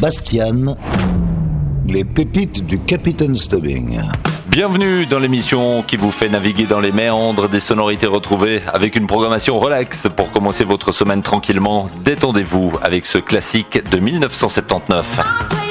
Bastian, les pépites du Capitaine Stubbing. Bienvenue dans l'émission qui vous fait naviguer dans les méandres des sonorités retrouvées avec une programmation relax pour commencer votre semaine tranquillement. Détendez-vous avec ce classique de 1979.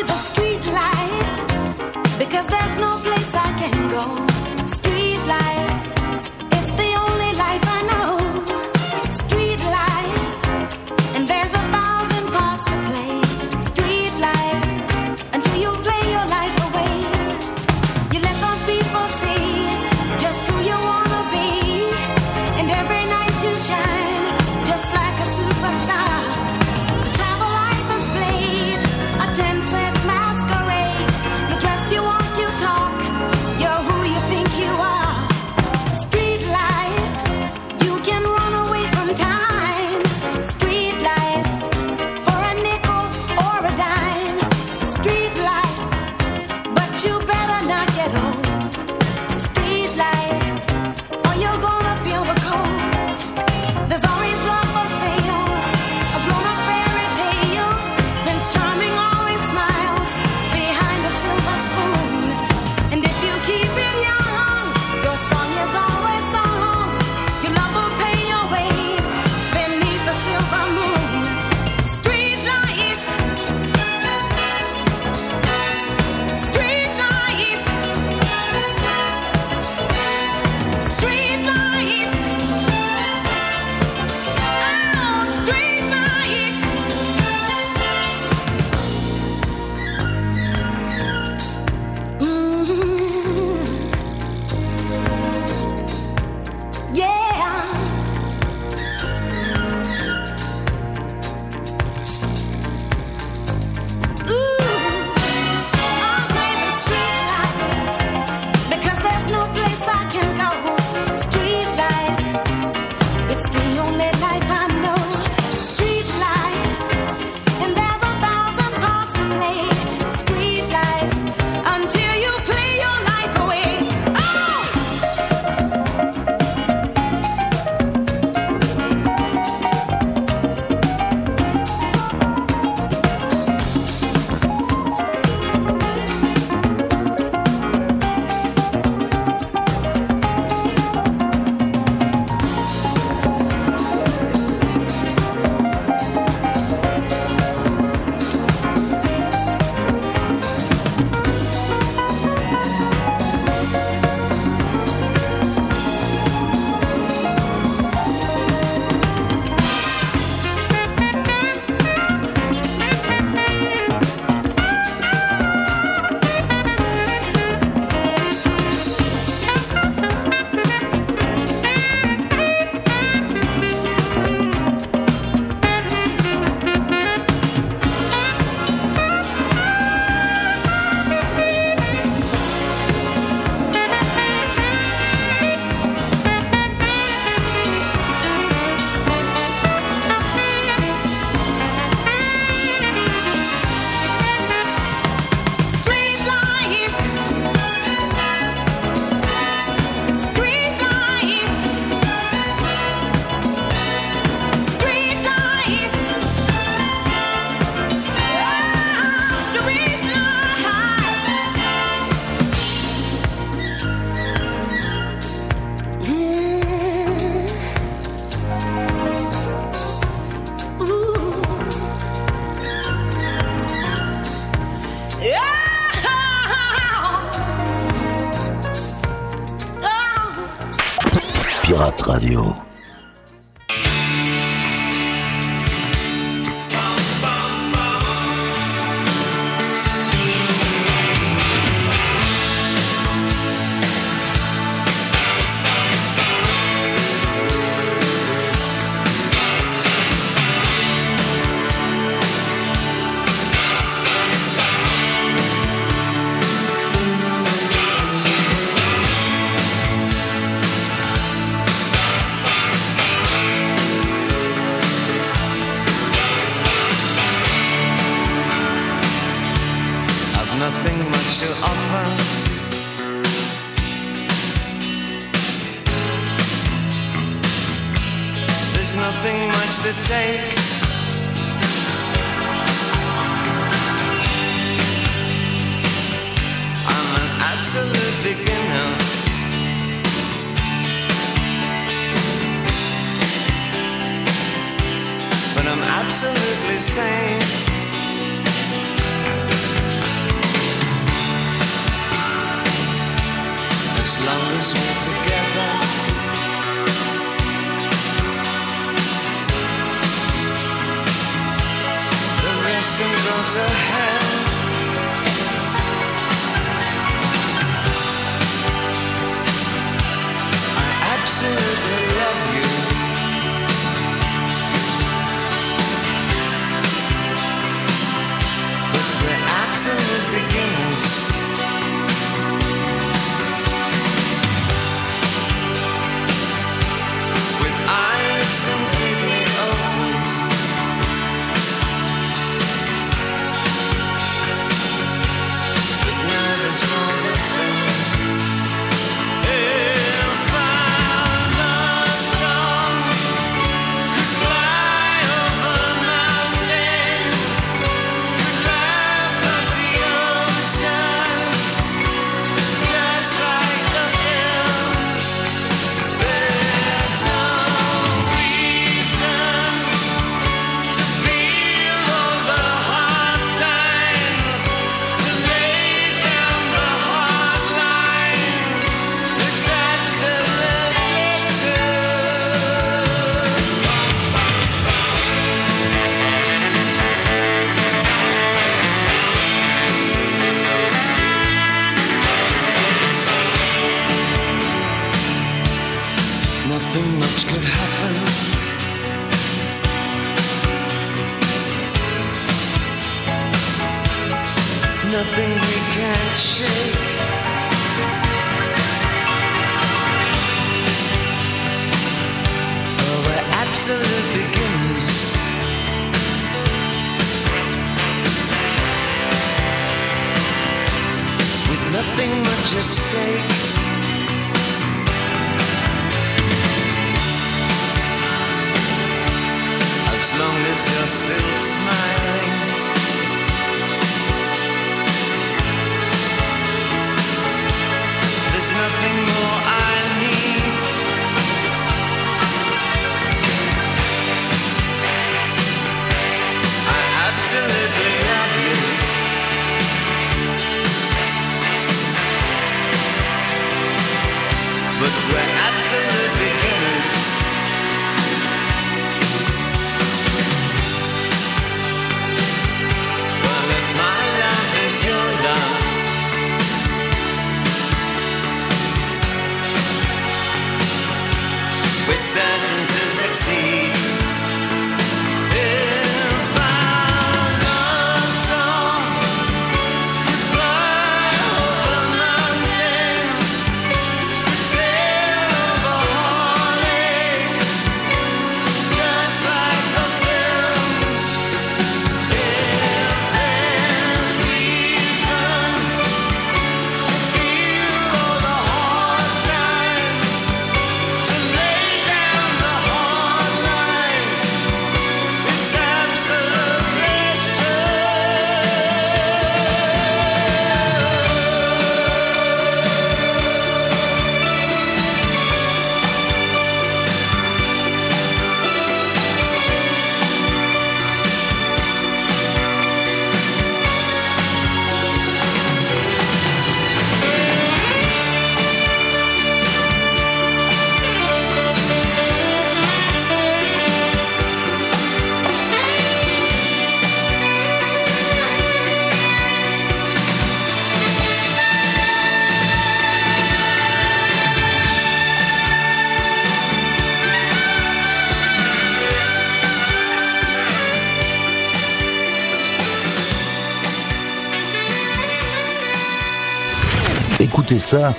écoutez ça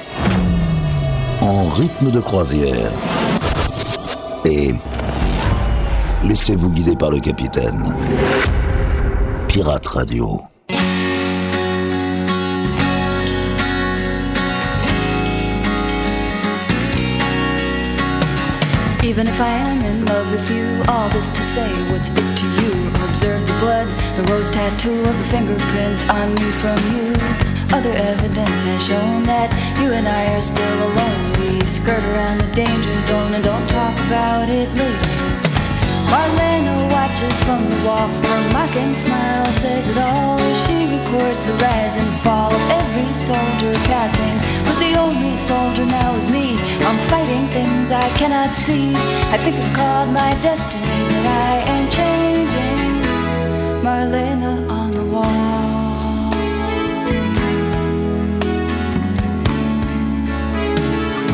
en rythme de croisière. Et laissez-vous guider par le capitaine. Pirate Radio. Even if I am in love with you, all this to say would stick to you? Observe the blood, the rose tattoo of the fingerprint on me from you. Other evidence has shown that you and I are still alone. We skirt around the danger zone and don't talk about it later. Marlena watches from the wall. Her mocking smile says it all. She records the rise and fall of every soldier passing. But the only soldier now is me. I'm fighting things I cannot see. I think it's called my destiny that I am changing. Marlena on the wall.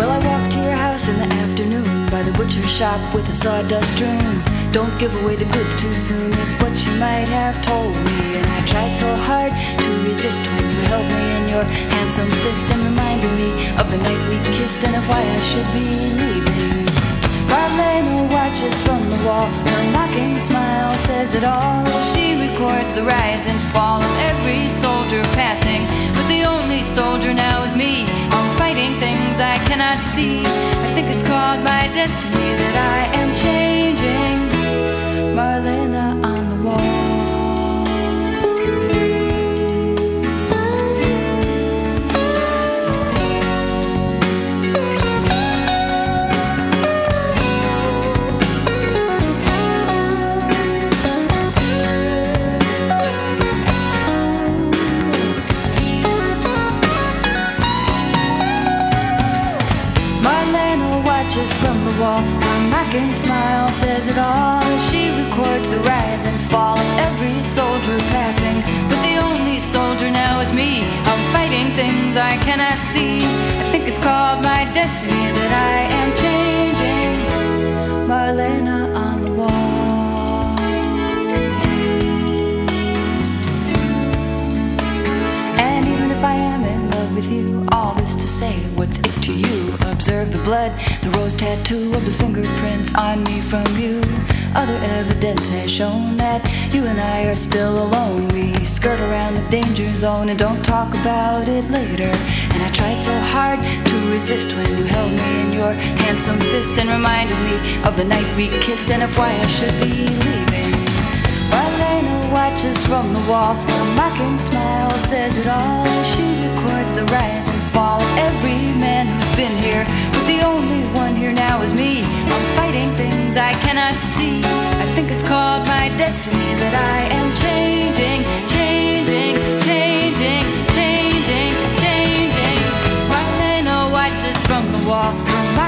Well, I walked to your house in the afternoon by the butcher shop with a sawdust room. Don't give away the goods too soon is what you might have told me. And I tried so hard to resist when you held me in your handsome fist and reminded me of the night we kissed and of why I should be leaving. Marlena watches from the wall. Her mocking smile says it all. She records the rise and fall of every soldier passing. But the only soldier now is me. I'm fighting things I cannot see. I think it's called my destiny that I am changing. Marlena later. And I tried so hard to resist when you held me in your handsome fist and reminded me of the night we kissed and of why I should be leaving. Marlena watches from the wall. Her mocking smile says it all. She records the rise and fall of every man who's been here. But the only one here now is me. I'm fighting things I cannot see. I think it's called my destiny that I am changing, changing, changing,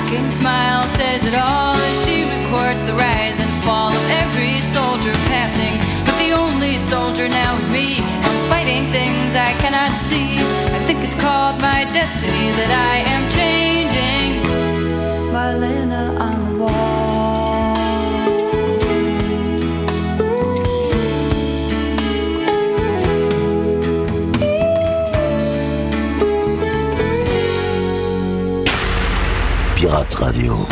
mocking smile says it all as she records the rise and fall of every soldier passing. But the only soldier now is me. I'm fighting things I cannot see. I think it's called my destiny that I am changing. Pirate Radio.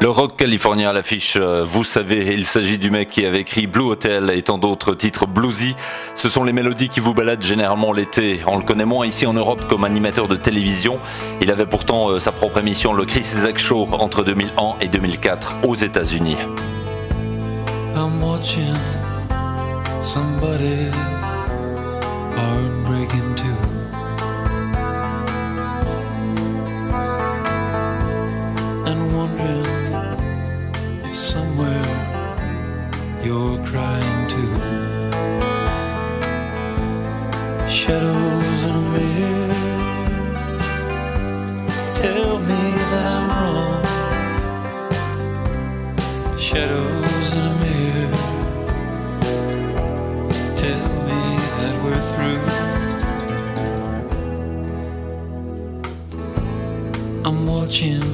Le rock californien à l'affiche, euh, vous savez, il s'agit du mec qui avait écrit Blue Hotel et tant d'autres titres bluesy. Ce sont les mélodies qui vous baladent généralement l'été. On le connaît moins ici en Europe comme animateur de télévision. Il avait pourtant euh, sa propre émission, le Chris Isaac Show, entre 2001 et 2004 aux États-Unis. I'm watching too. Kim.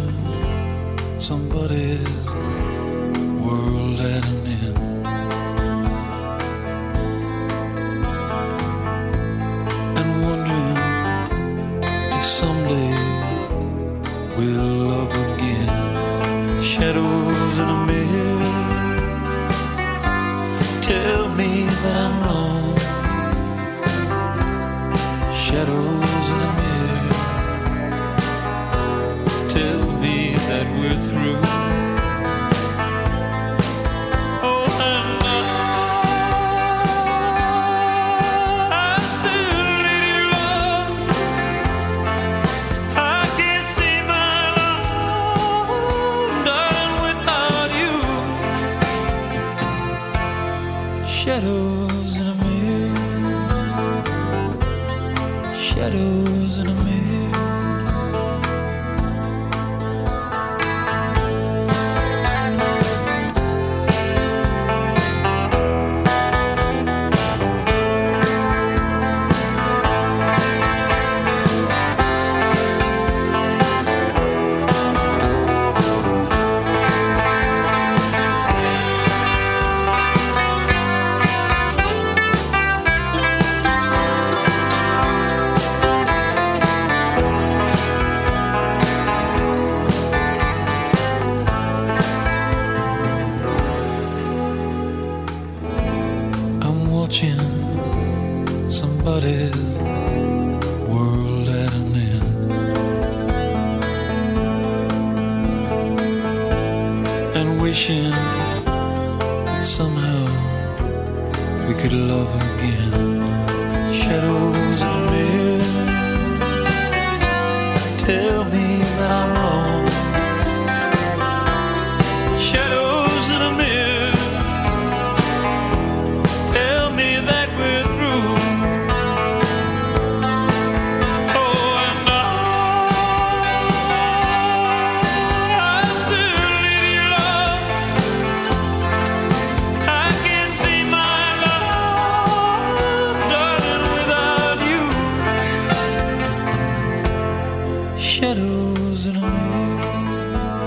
Shadows in a mirror.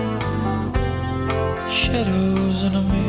Shadows in a mirror.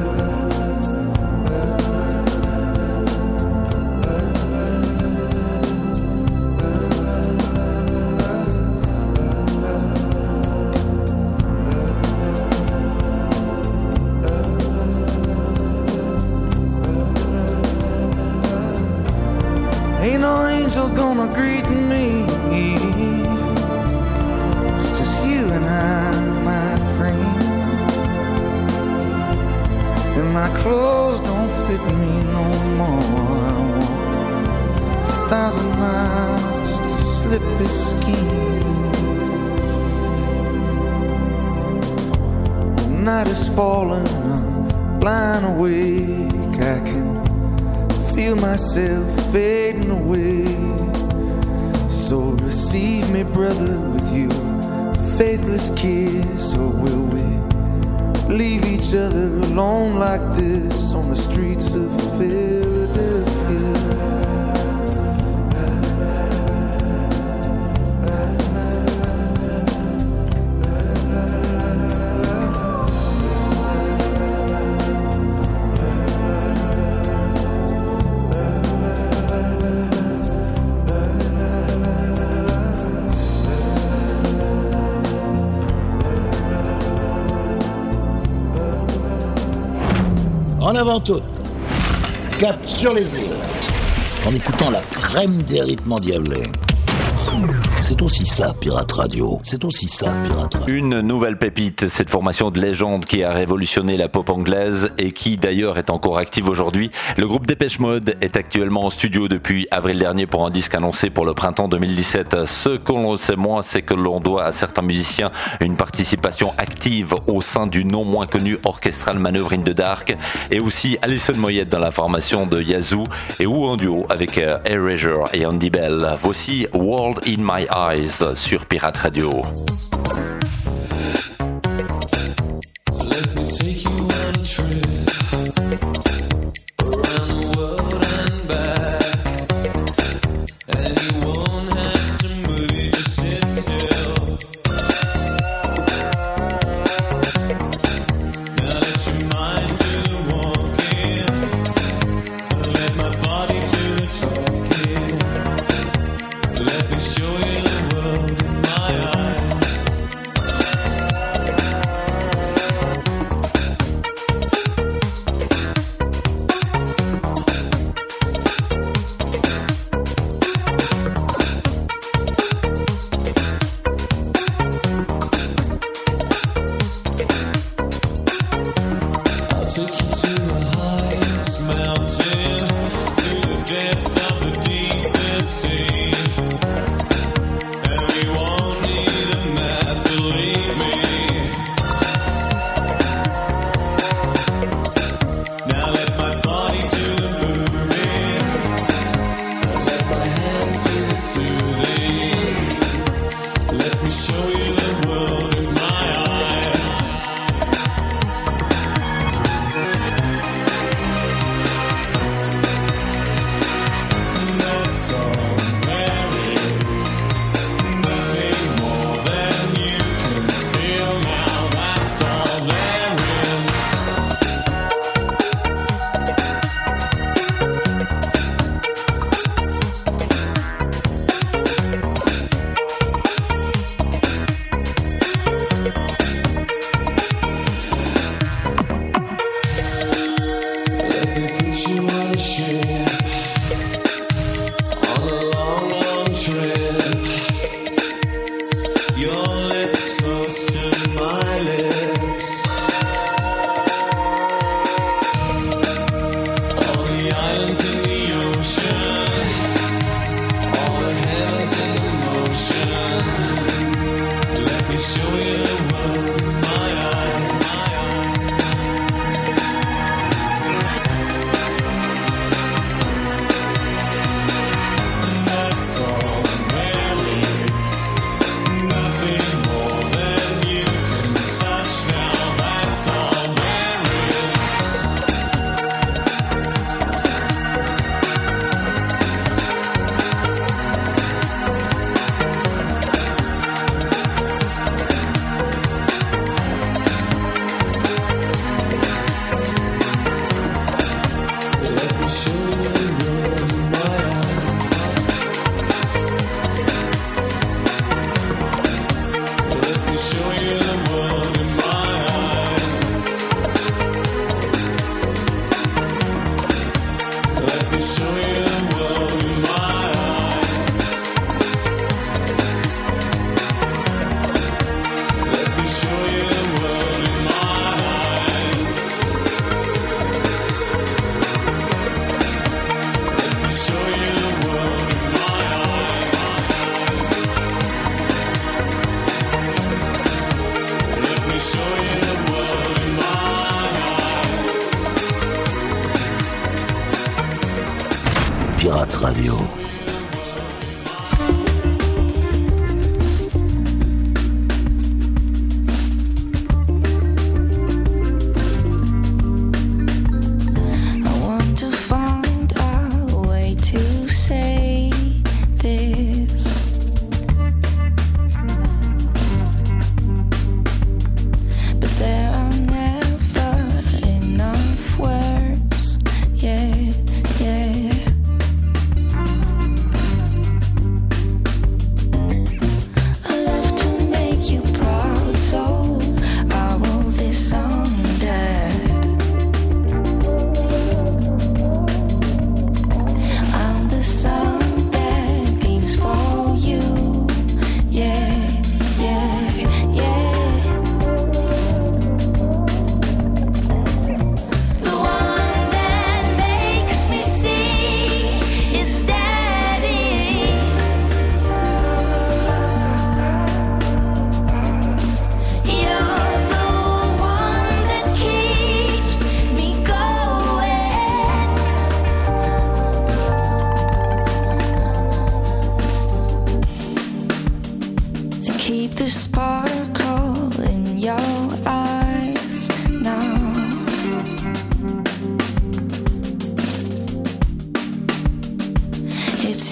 each other alone like this on the streets of fear. avant. Cap sur les îles. En écoutant la crème des rythmes endiablés. C'est aussi ça, Pirate Radio. C'est aussi ça, Pirate Radio. Une nouvelle pépite, cette formation de légende qui a révolutionné la pop anglaise et qui d'ailleurs est encore active aujourd'hui. Le groupe Dépêche Mode est actuellement en studio depuis avril dernier pour un disque annoncé pour le printemps 2017. Ce qu'on sait moins, c'est que l'on doit à certains musiciens une participation active au sein du non moins connu orchestral Manœuvre in the Dark et aussi Alison Moyette dans la formation de Yazoo et ou en duo avec euh, Erasure et Andy Bell. Voici World in My Eyes sur Pirate Radio.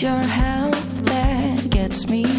Your help that gets me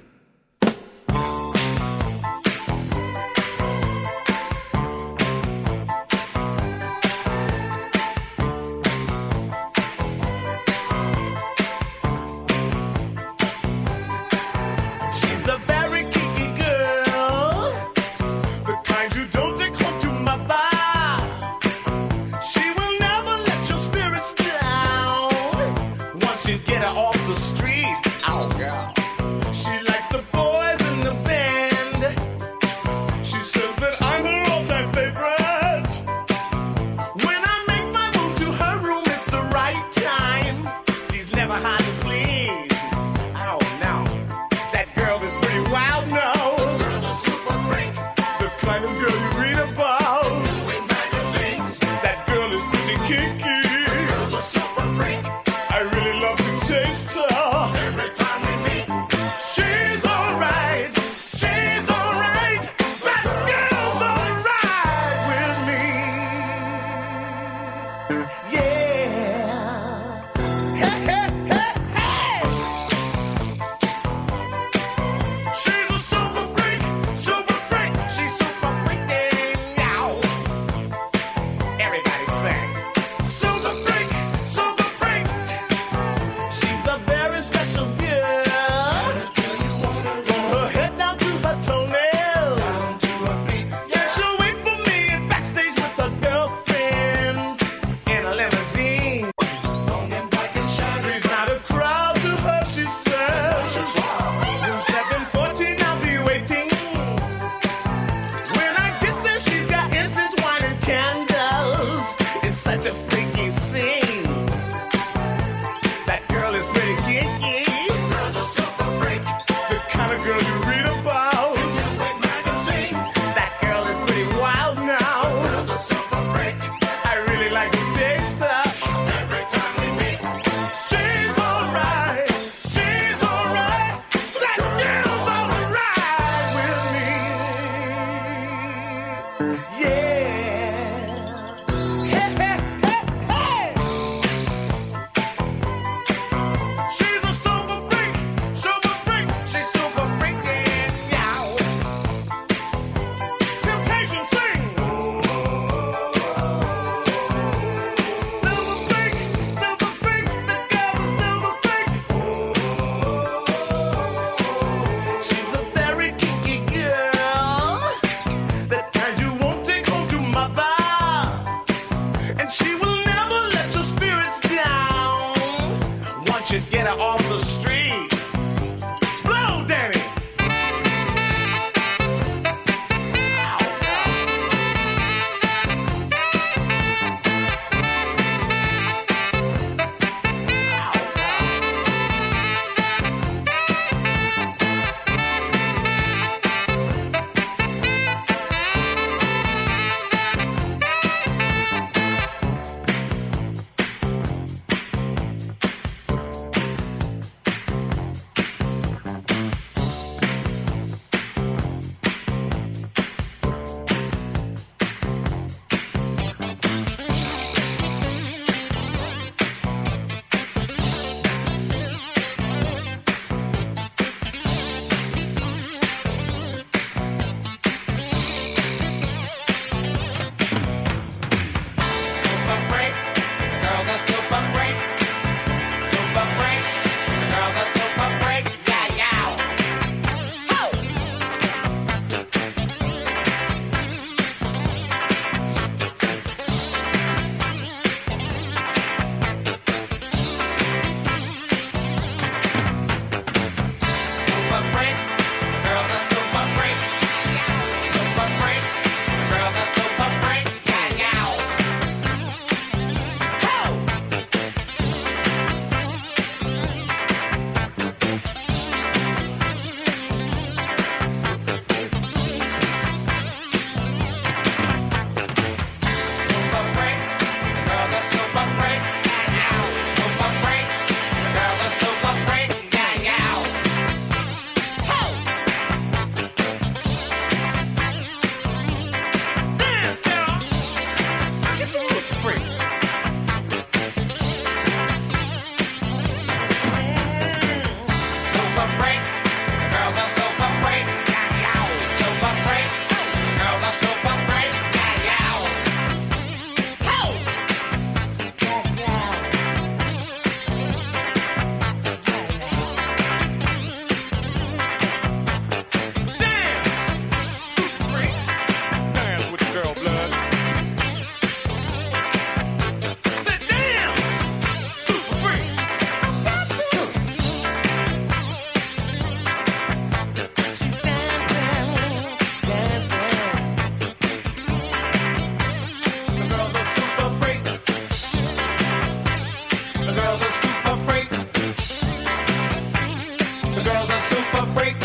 Break.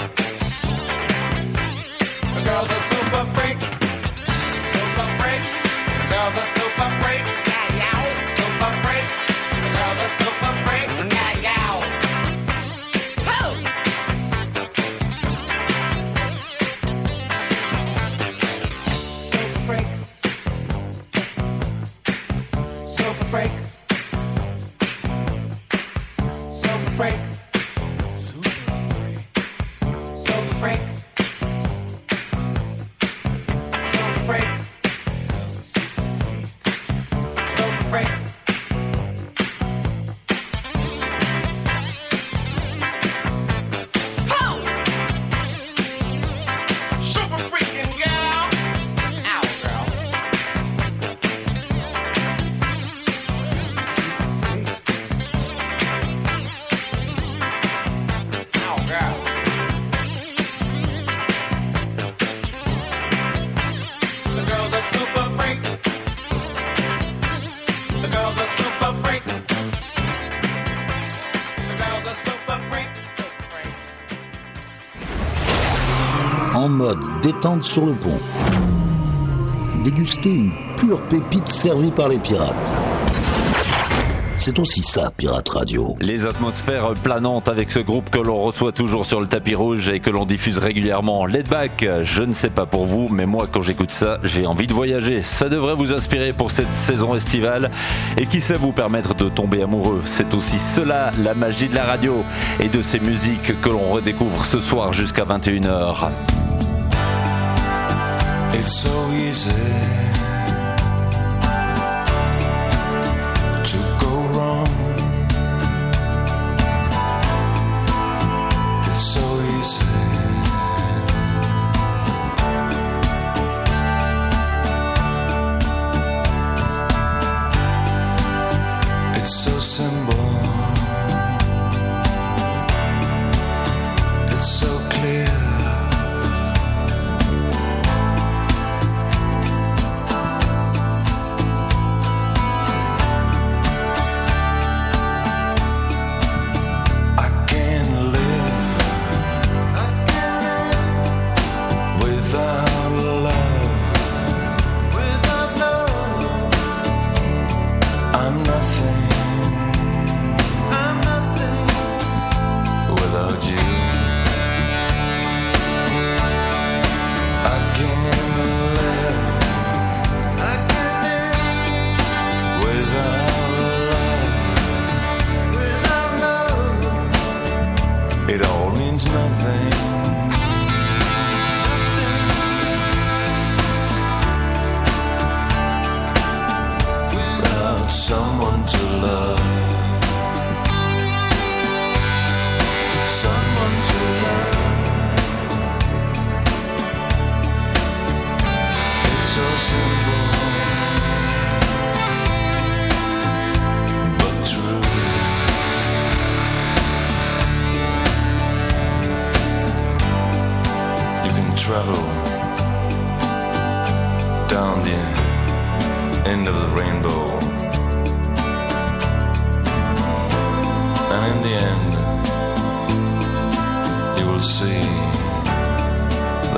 Sur le pont. Déguster une pure pépite servie par les pirates. C'est aussi ça, Pirate Radio. Les atmosphères planantes avec ce groupe que l'on reçoit toujours sur le tapis rouge et que l'on diffuse régulièrement. Let Back, je ne sais pas pour vous, mais moi quand j'écoute ça, j'ai envie de voyager. Ça devrait vous inspirer pour cette saison estivale et qui sait vous permettre de tomber amoureux? C'est aussi cela, la magie de la radio et de ces musiques que l'on redécouvre ce soir jusqu'à 21h. It's so easy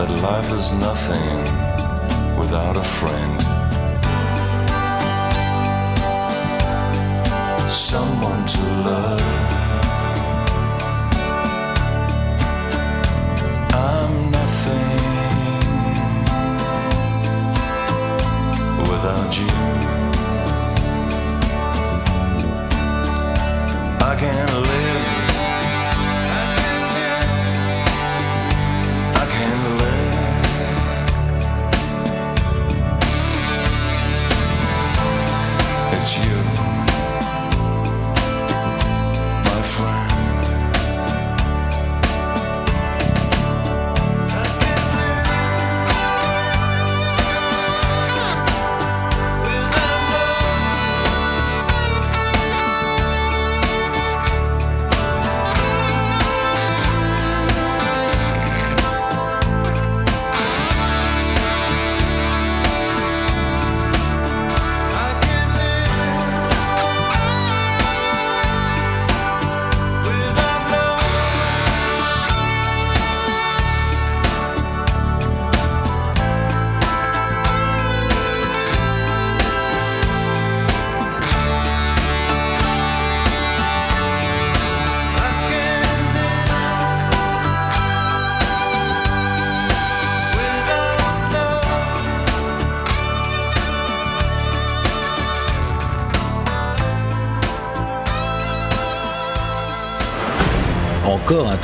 that life is nothing without a friend. Someone to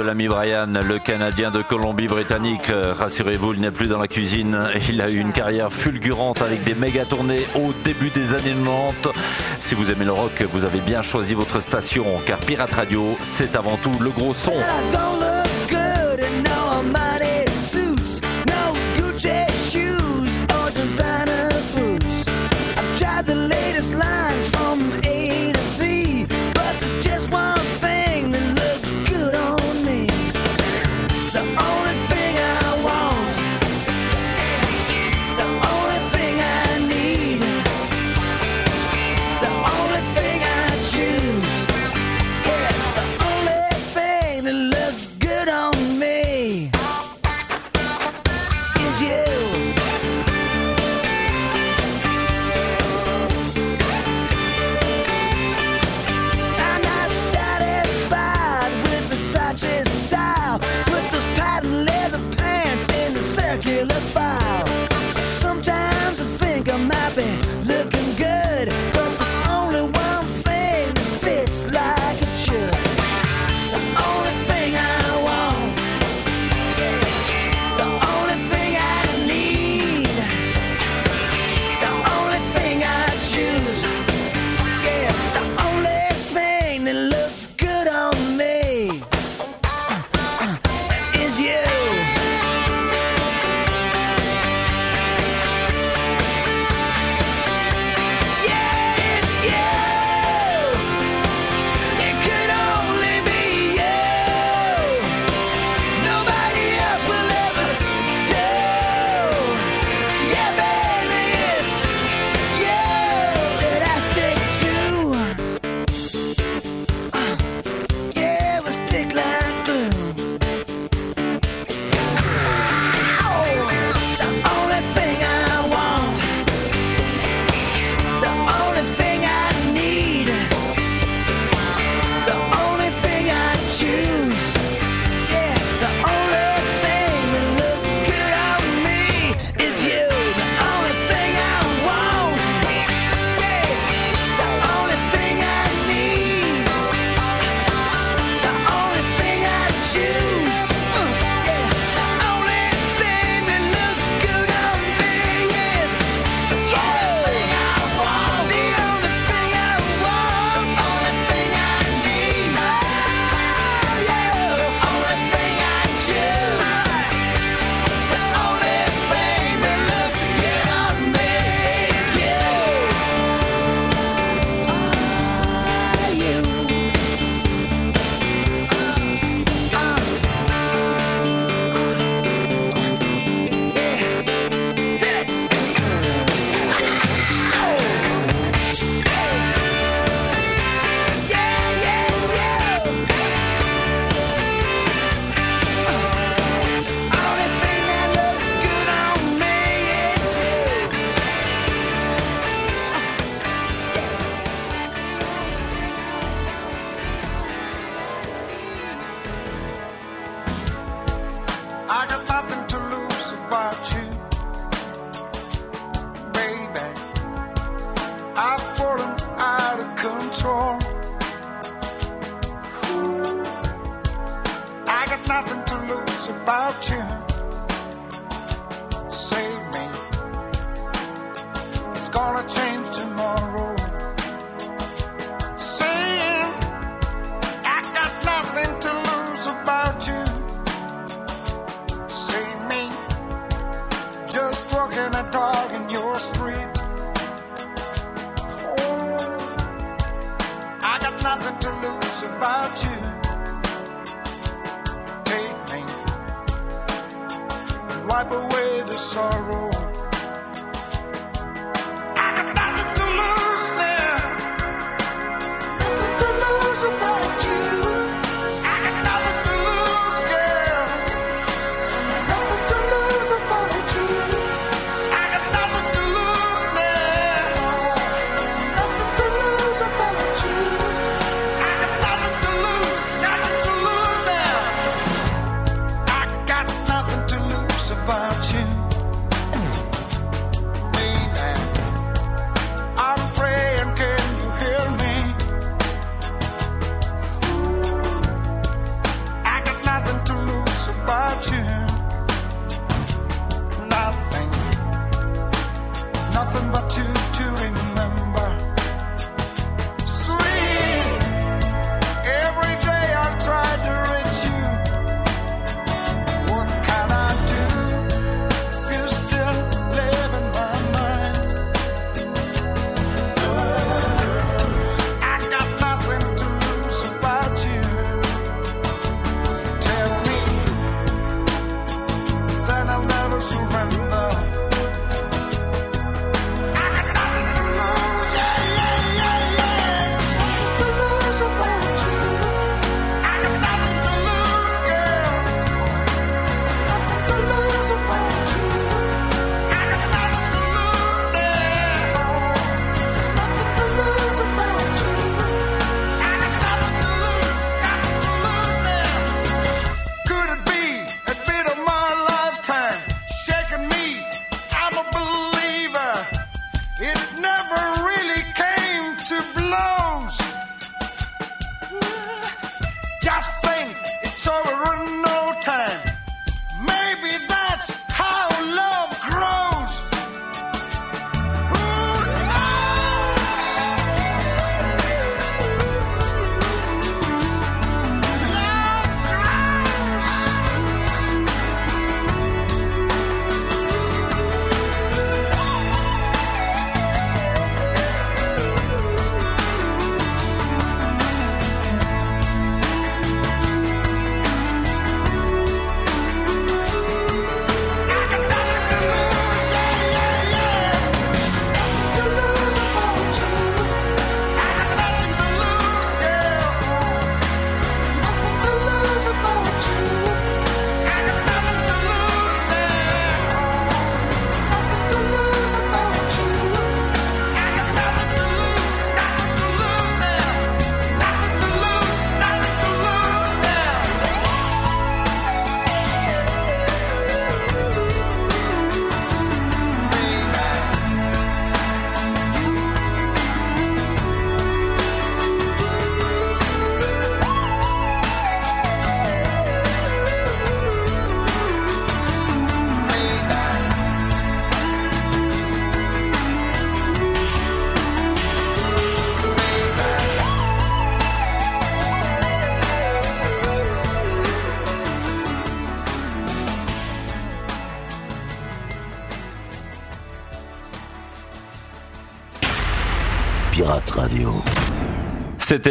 l'ami Brian, le Canadien de Colombie-Britannique. Euh, rassurez-vous, il n'est plus dans la cuisine. Il a eu une carrière fulgurante avec des méga tournées au début des années 90. Si vous aimez le rock, vous avez bien choisi votre station, car Pirate Radio, c'est avant tout le gros son.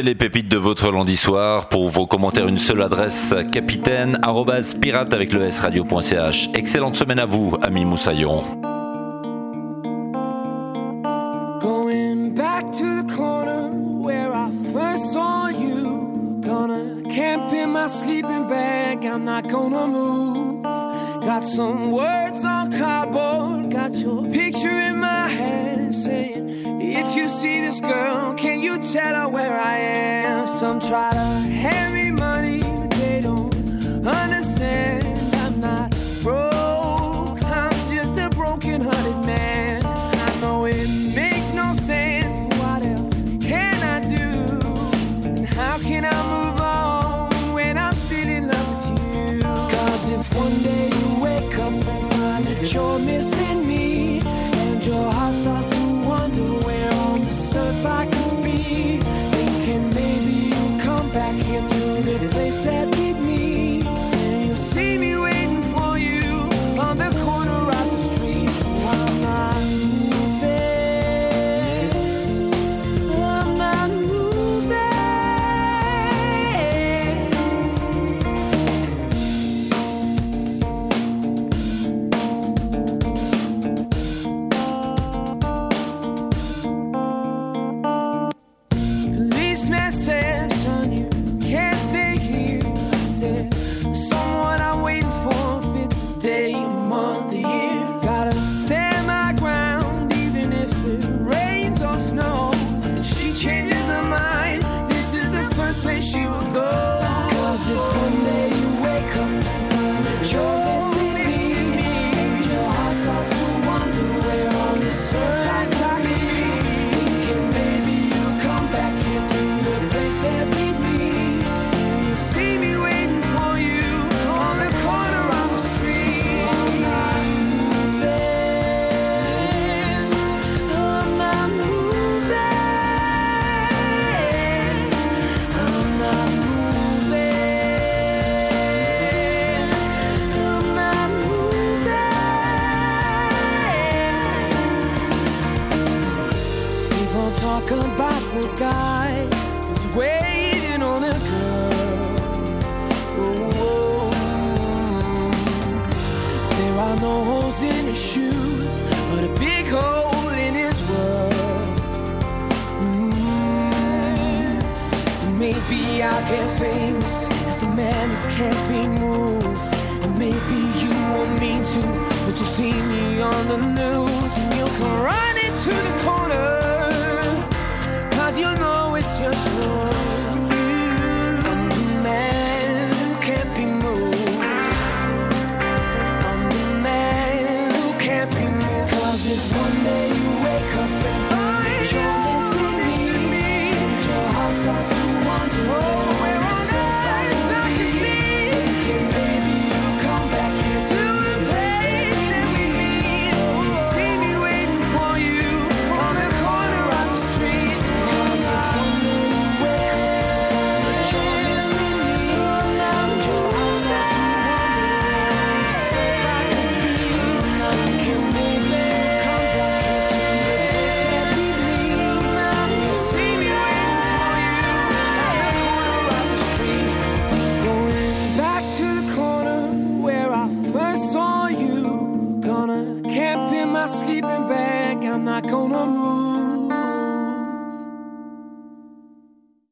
Les pépites de votre lundi soir. Pour vos commentaires, une seule adresse capitaine pirate avec le s radio.ch. Excellente semaine à vous, ami Moussaillon. Where I first saw you. Gonna camp in my sleeping bag. I'm not gonna move. Got some words on cardboard, got your picture in my hand saying, If you see this girl, can you tell her where I am? Some try to hand me you're missing